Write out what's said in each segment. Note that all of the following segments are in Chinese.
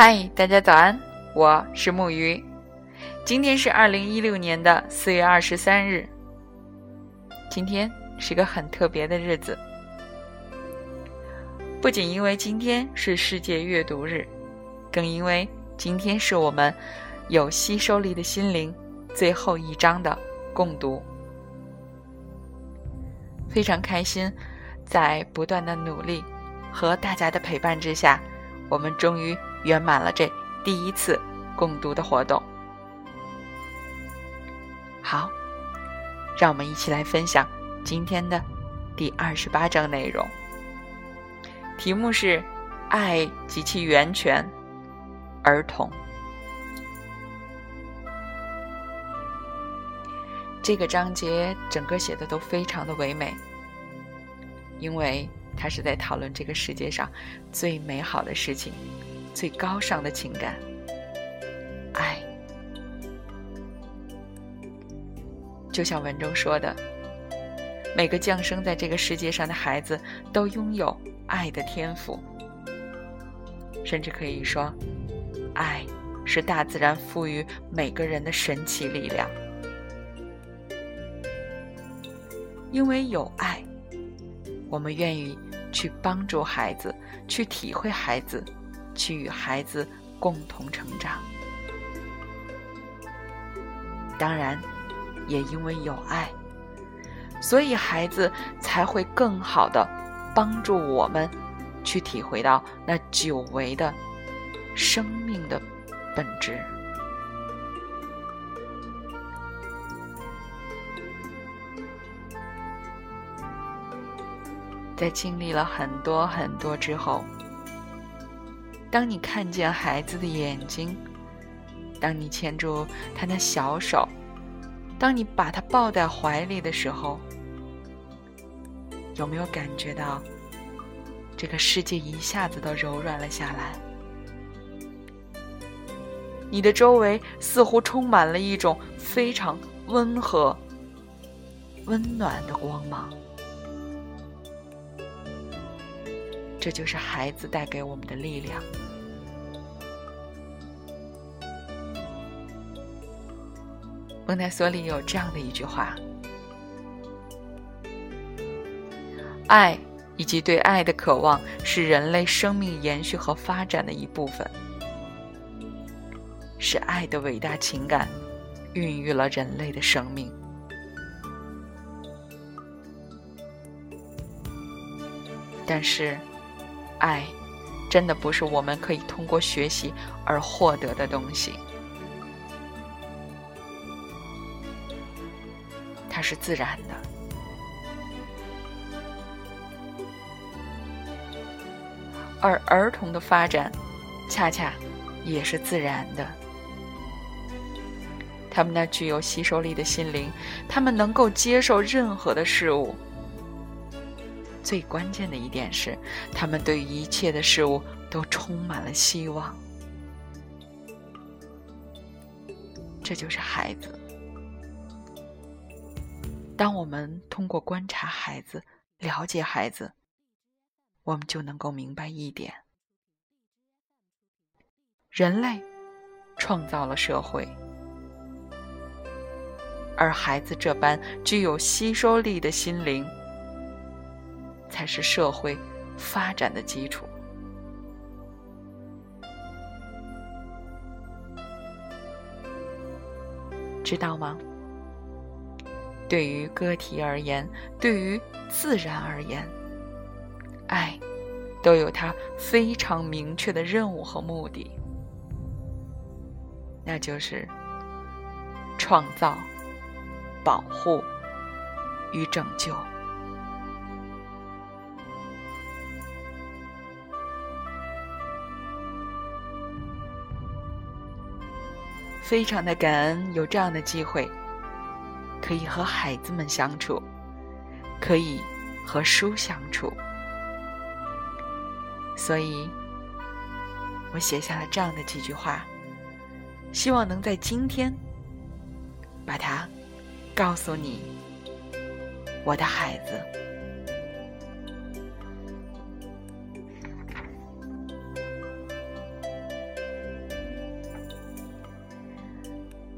嗨，大家早安，我是木鱼。今天是二零一六年的四月二十三日。今天是个很特别的日子，不仅因为今天是世界阅读日，更因为今天是我们有吸收力的心灵最后一章的共读。非常开心，在不断的努力和大家的陪伴之下，我们终于。圆满了这第一次共读的活动。好，让我们一起来分享今天的第二十八章内容。题目是“爱及其源泉——儿童”。这个章节整个写的都非常的唯美，因为它是在讨论这个世界上最美好的事情。最高尚的情感，爱。就像文中说的，每个降生在这个世界上的孩子都拥有爱的天赋，甚至可以说，爱是大自然赋予每个人的神奇力量。因为有爱，我们愿意去帮助孩子，去体会孩子。去与孩子共同成长，当然，也因为有爱，所以孩子才会更好的帮助我们去体会到那久违的生命的本质。在经历了很多很多之后。当你看见孩子的眼睛，当你牵住他那小手，当你把他抱在怀里的时候，有没有感觉到这个世界一下子都柔软了下来？你的周围似乎充满了一种非常温和、温暖的光芒。这就是孩子带给我们的力量。蒙台梭利有这样的一句话：“爱以及对爱的渴望是人类生命延续和发展的一部分，是爱的伟大情感孕育了人类的生命。”但是。爱，真的不是我们可以通过学习而获得的东西，它是自然的，而儿童的发展，恰恰也是自然的。他们那具有吸收力的心灵，他们能够接受任何的事物。最关键的一点是，他们对一切的事物都充满了希望。这就是孩子。当我们通过观察孩子、了解孩子，我们就能够明白一点：人类创造了社会，而孩子这般具有吸收力的心灵。才是社会发展的基础，知道吗？对于个体而言，对于自然而言，爱都有它非常明确的任务和目的，那就是创造、保护与拯救。非常的感恩有这样的机会，可以和孩子们相处可以和书相处。所以我写下了这样的几句话希望能在今天把它告诉你我的孩子。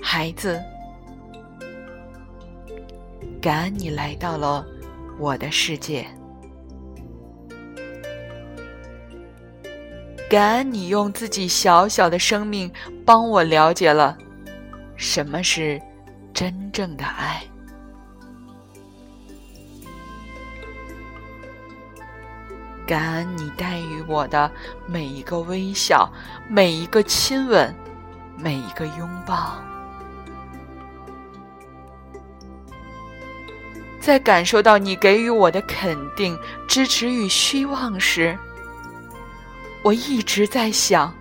孩子感恩你来到了我的世界，感恩你用自己小小的生命帮我了解了什么是真正的爱。感恩你带予我的每一个微笑，每一个亲吻，每一个拥抱。在感受到你给予我的肯定、支持与希望时，我一直在想：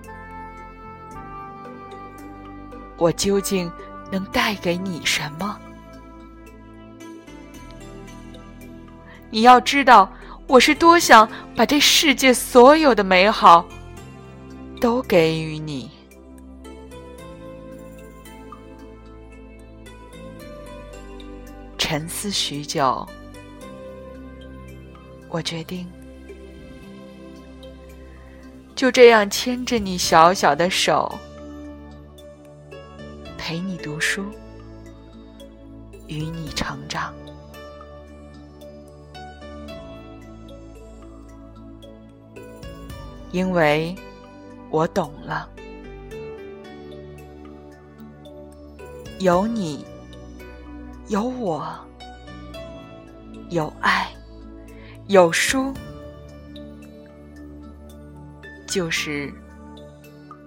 我究竟能带给你什么？你要知道。我是多想把这世界所有的美好都给予你。沉思许久，我决定就这样牵着你小小的手，陪你读书，与你成长。因为我懂了，有你，有我，有爱，有书，就是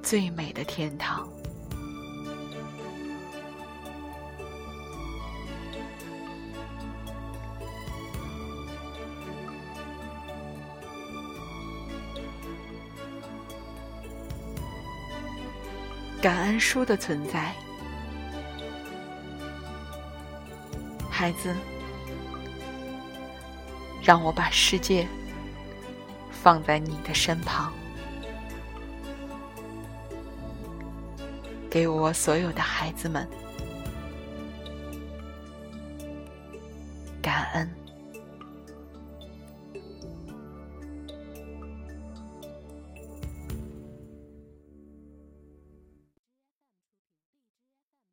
最美的天堂。感恩书的存在，孩子，让我把世界放在你的身旁，给我所有的孩子们感恩。